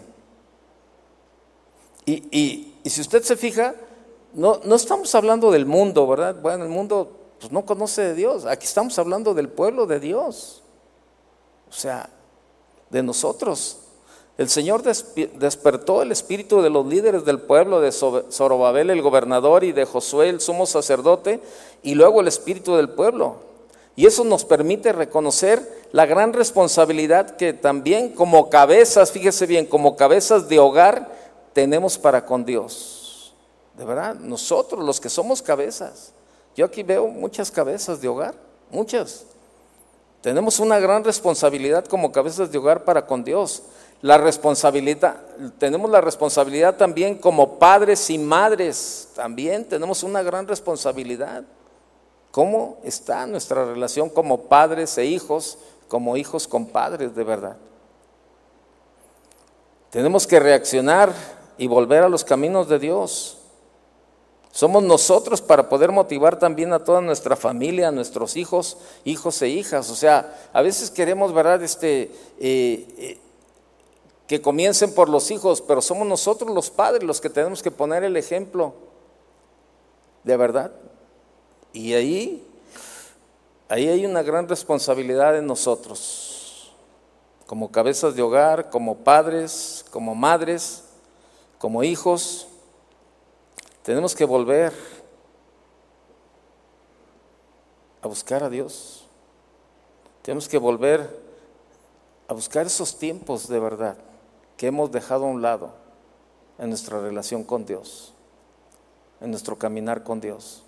Y, si usted se fija, no, no, estamos hablando del mundo, ¿verdad? Bueno, el mundo pues, no conoce de Dios. Aquí estamos hablando del pueblo de Dios. O sea, de nosotros. El Señor despertó el espíritu de los líderes del pueblo, de Zorobabel el gobernador y de Josué el sumo sacerdote, y luego el espíritu del pueblo. Y eso nos permite reconocer la gran responsabilidad que también como cabezas, fíjese bien, como cabezas de hogar tenemos para con Dios. De verdad, nosotros los que somos cabezas. Yo aquí veo muchas cabezas de hogar, muchas. Tenemos una gran responsabilidad como cabezas de hogar para con Dios. Responsabilidad, tenemos la responsabilidad también como padres y madres, también tenemos una gran responsabilidad. ¿Cómo está nuestra relación como padres e hijos, como hijos con padres de verdad? Tenemos que reaccionar y volver a los caminos de Dios. Somos nosotros para poder motivar también a toda nuestra familia, a nuestros hijos, hijos e hijas. O sea, a veces queremos, ¿verdad? Este, eh, eh, que comiencen por los hijos, pero somos nosotros los padres los que tenemos que poner el ejemplo. De verdad. Y ahí, ahí hay una gran responsabilidad en nosotros, como cabezas de hogar, como padres, como madres, como hijos. Tenemos que volver a buscar a Dios. Tenemos que volver a buscar esos tiempos de verdad que hemos dejado a un lado en nuestra relación con Dios, en nuestro caminar con Dios.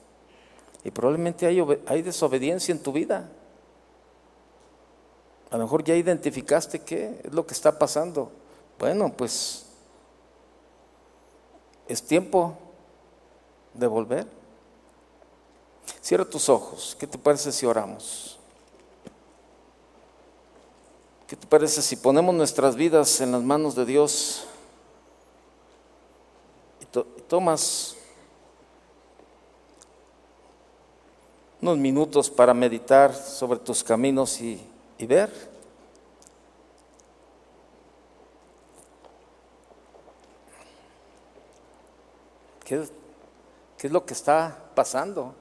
Y probablemente hay, desobediencia en tu vida. A lo mejor ya identificaste qué es lo que está pasando. Bueno, pues es tiempo de volver? Cierra tus ojos. ¿Qué te parece si oramos? ¿Qué te parece si ponemos nuestras vidas en las manos de Dios y, tomas unos minutos para meditar sobre tus caminos y, y ver? ¿Qué, ¿Qué es lo que está pasando?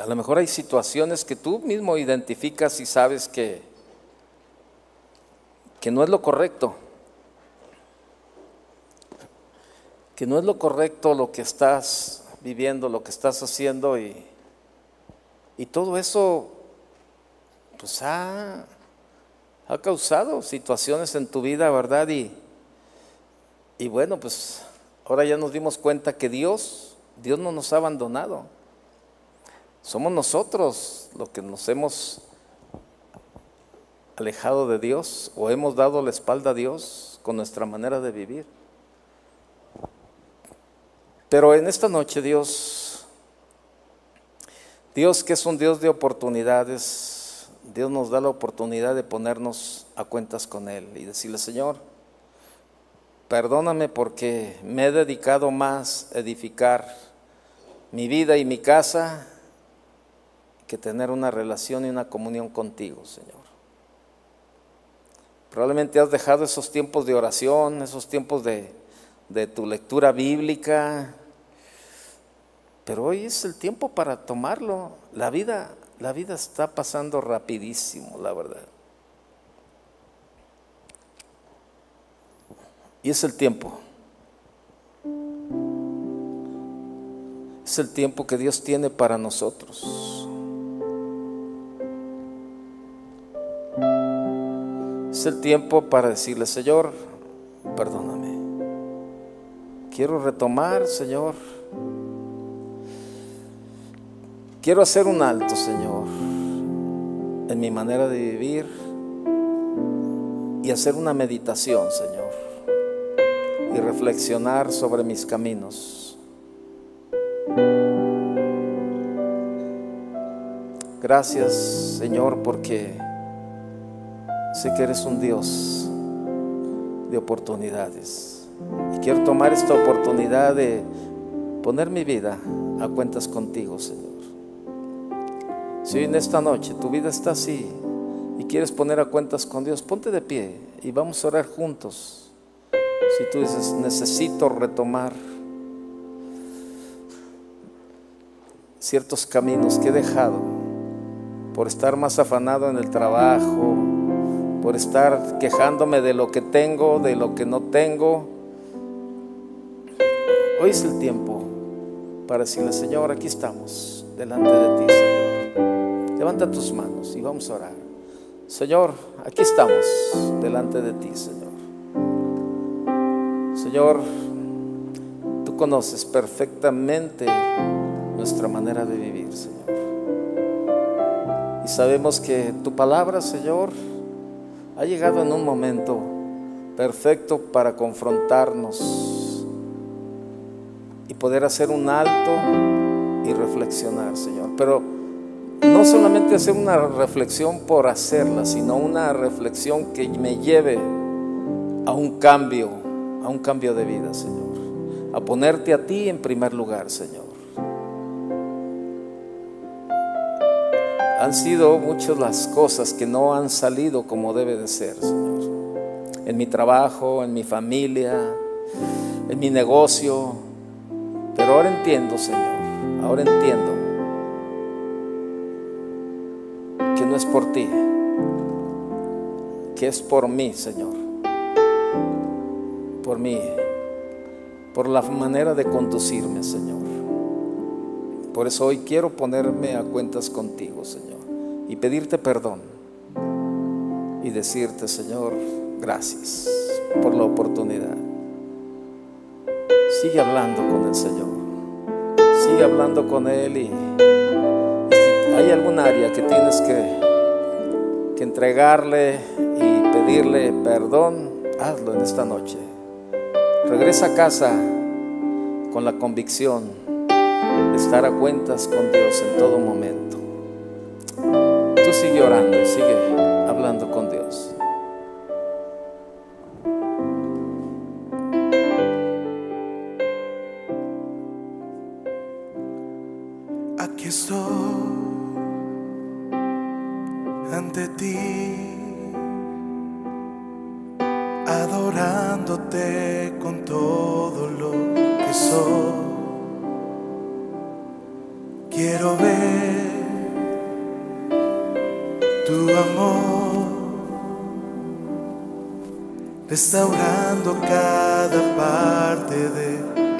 A lo mejor hay situaciones que tú mismo identificas y sabes que, que no es lo correcto. que no es lo correcto lo que estás viviendo, lo que estás haciendo y, y todo eso pues ha, ha causado situaciones en tu vida, ¿verdad? Y, y bueno, pues ahora ya nos dimos cuenta que Dios, Dios no nos ha abandonado. Somos nosotros los que nos hemos alejado de Dios o hemos dado la espalda a Dios con nuestra manera de vivir. Pero en esta noche Dios, Dios que es un Dios de oportunidades, Dios nos da la oportunidad de ponernos a cuentas con Él y decirle, Señor, perdóname porque me he dedicado más a edificar mi vida y mi casa que tener una relación y una comunión contigo, Señor. Probablemente has dejado esos tiempos de oración, esos tiempos de, tu lectura bíblica, pero hoy es el tiempo para tomarlo. La vida, la vida está pasando rapidísimo, la verdad. Y es el tiempo. Es el tiempo que Dios tiene para nosotros. Es el tiempo para decirle, Señor, perdóname. Quiero retomar, Señor. Quiero hacer un alto, Señor, en mi manera de vivir y hacer una meditación, Señor, y reflexionar sobre mis caminos. Gracias, Señor, porque Sé que eres un Dios de oportunidades. Y quiero tomar esta oportunidad de poner mi vida a cuentas contigo, Señor. Si en esta noche tu vida está así y quieres poner a cuentas con Dios, ponte de pie y vamos a orar juntos. Si tú dices, necesito retomar ciertos caminos que he dejado por estar más afanado en el trabajo, por estar quejándome de lo que tengo, de lo que no tengo. Hoy es el tiempo para decirle, Señor, aquí estamos, delante de ti, Señor. Levanta tus manos y vamos a orar. Señor, aquí estamos, delante de ti, Señor. Señor, tú conoces perfectamente nuestra manera de vivir, Señor. Y sabemos que tu palabra, Señor, ha llegado en un momento perfecto para confrontarnos y poder hacer un alto y reflexionar, Señor. Pero no solamente hacer una reflexión por hacerla, sino una reflexión que me lleve a un cambio, a un cambio de vida, Señor. A ponerte a ti en primer lugar, Señor. Han sido muchas las cosas que no han salido como debe de ser, Señor. En mi trabajo, en mi familia, en mi negocio. Pero ahora entiendo, Señor. Ahora entiendo que no es por ti, que es por mí, Señor. Por mí, por la manera de conducirme, Señor. Por eso hoy quiero ponerme a cuentas contigo, Señor y pedirte perdón y decirte, Señor, gracias por la oportunidad. Sigue hablando con el Señor, sigue hablando con Él y, si hay algún área que tienes que, que entregarle y pedirle perdón, hazlo en esta noche. Regresa a casa con la convicción de estar a cuentas con Dios en todo momento. Sigue orando y sigue restaurando cada parte de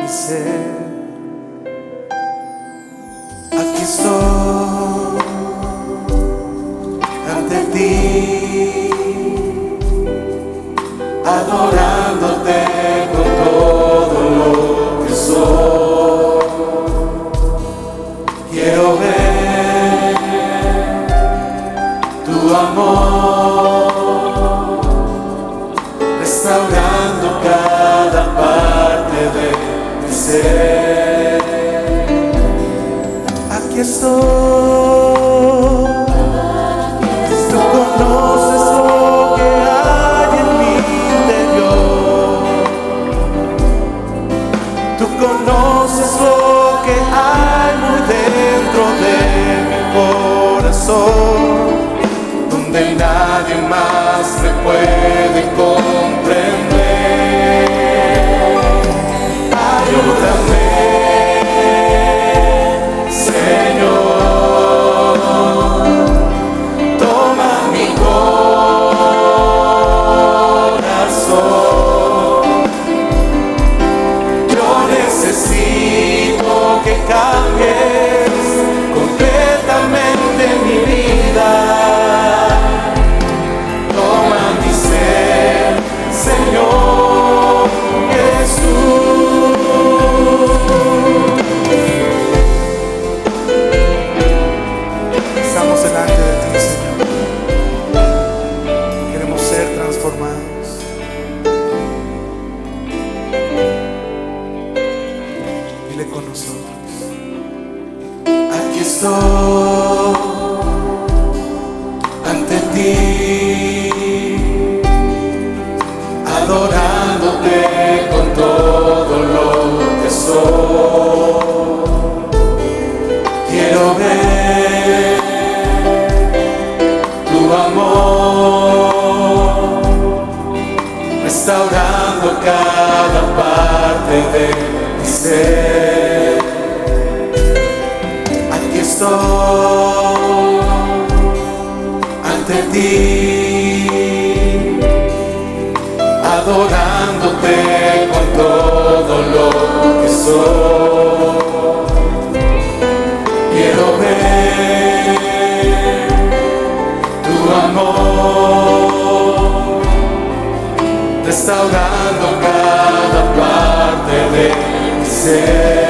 mi ser. Aquí estoy ante ti, adorándote. Tú conoces lo que hay en mi interior. Tú conoces lo que hay muy dentro de mi corazón. Donde nadie más me puede comprender. Ayúdame. Señor. quiero ver tu amor restaurando cada parte de mi ser. Aquí estoy ante ti, adorándote con todo lo que soy. amor, restaurando cada parte de mi ser.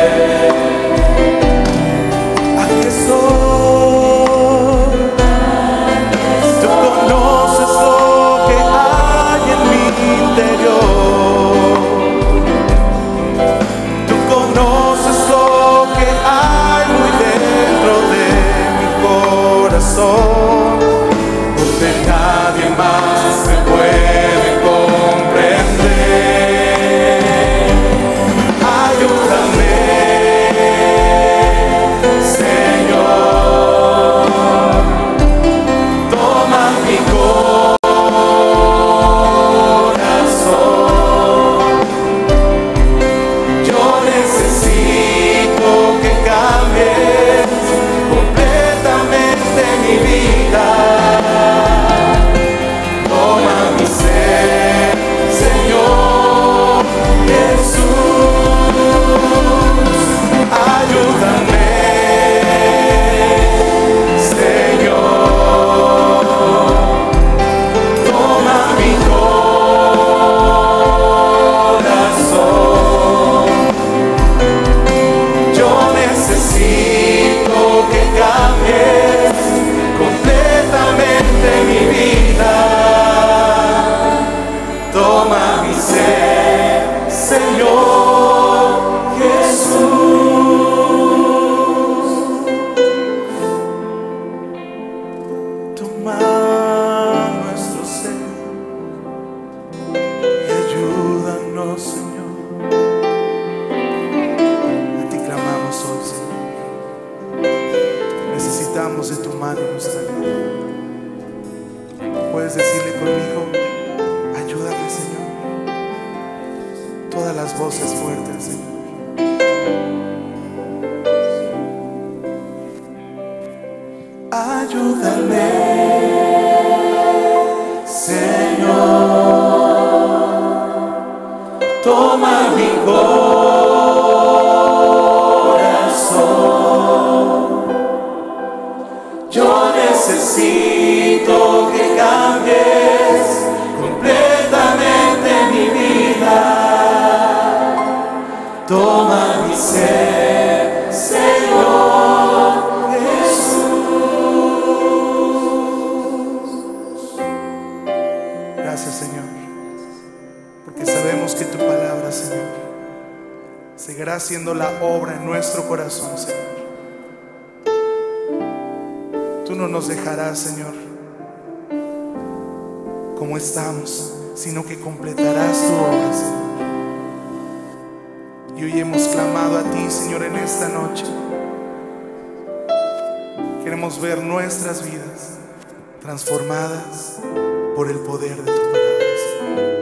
Por el poder de tu palabra. Señor.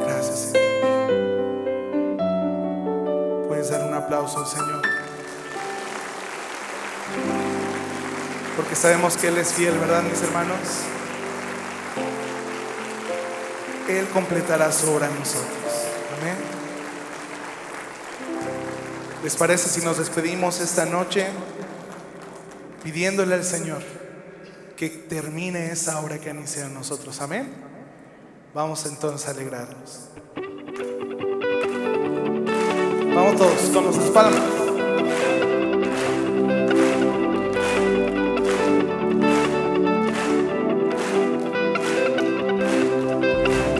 Gracias, Señor. Puedes dar un aplauso al Señor. Porque sabemos que Él es fiel, ¿verdad, mis hermanos? Él completará su obra en nosotros. Amén. ¿Les parece si nos despedimos esta noche pidiéndole al Señor que termine esa obra que ha iniciado en nosotros? Amén. Vamos entonces a alegrarnos. Vamos todos con nuestras palmas.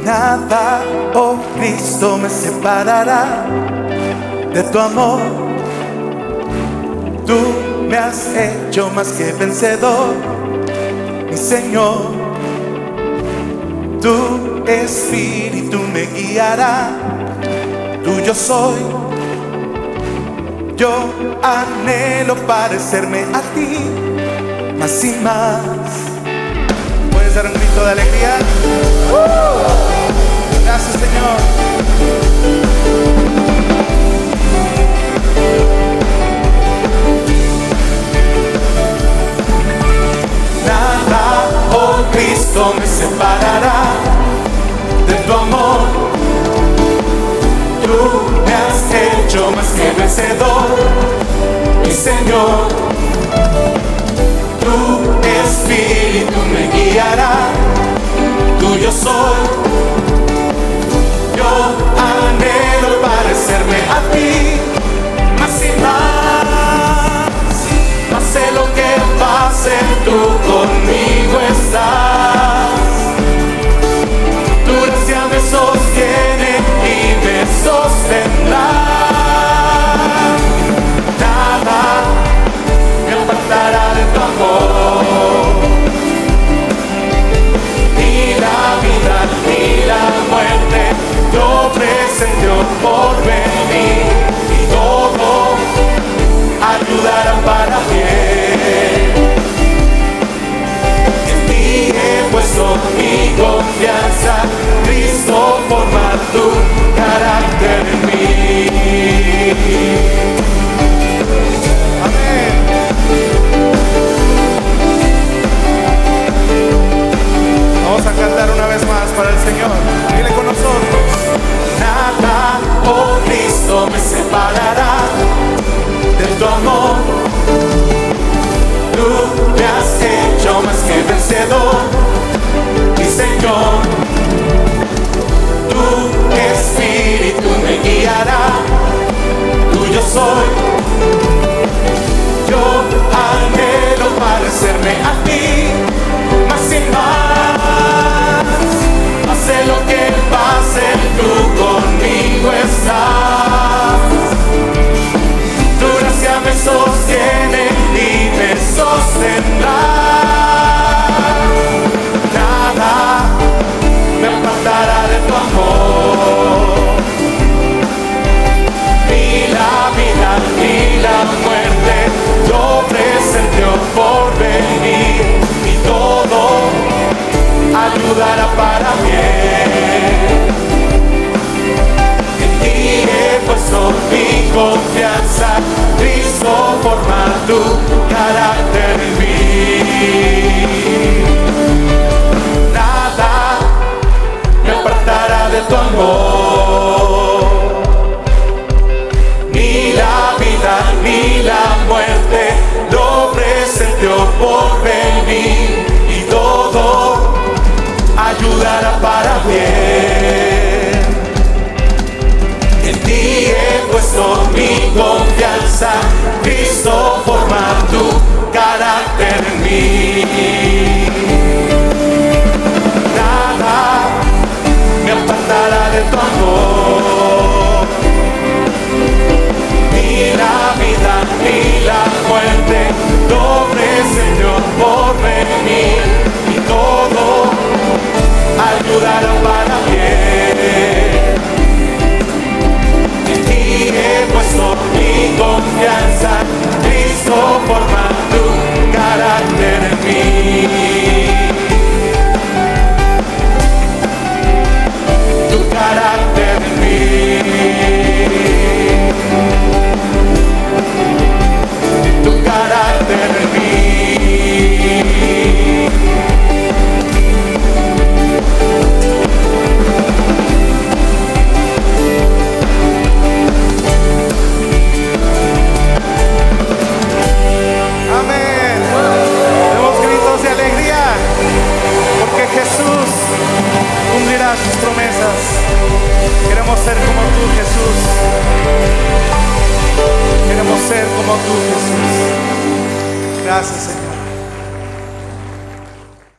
Nada, oh Cristo, me separará de tu amor. Tú me has hecho más que vencedor, Señor. Tu espíritu me guiará, tuyo soy. Yo anhelo parecerme a ti, más y más. ¿Puedes dar un grito de alegría? Gracias, Señor. Oh Cristo, me separará de tu amor. Tú me has hecho más que vencedor, mi Señor. Tu espíritu me guiará, tuyo soy. Yo anhelo parecerme a ti, más y más. confianza, Cristo forma tu carácter en mí. Nada me apartará de tu amor, ni la vida ni la muerte lo presentió por venir y todo ayudará para bien. Cristo forma tu carácter en mí. Nada me apartará de tu amor. Ni la vida ni la muerte, doble Señor por venir mi confianza, Cristo forma tu carácter en mí. Queremos ser como tú, Jesús. Queremos ser como tú, Jesús. Gracias, Señor.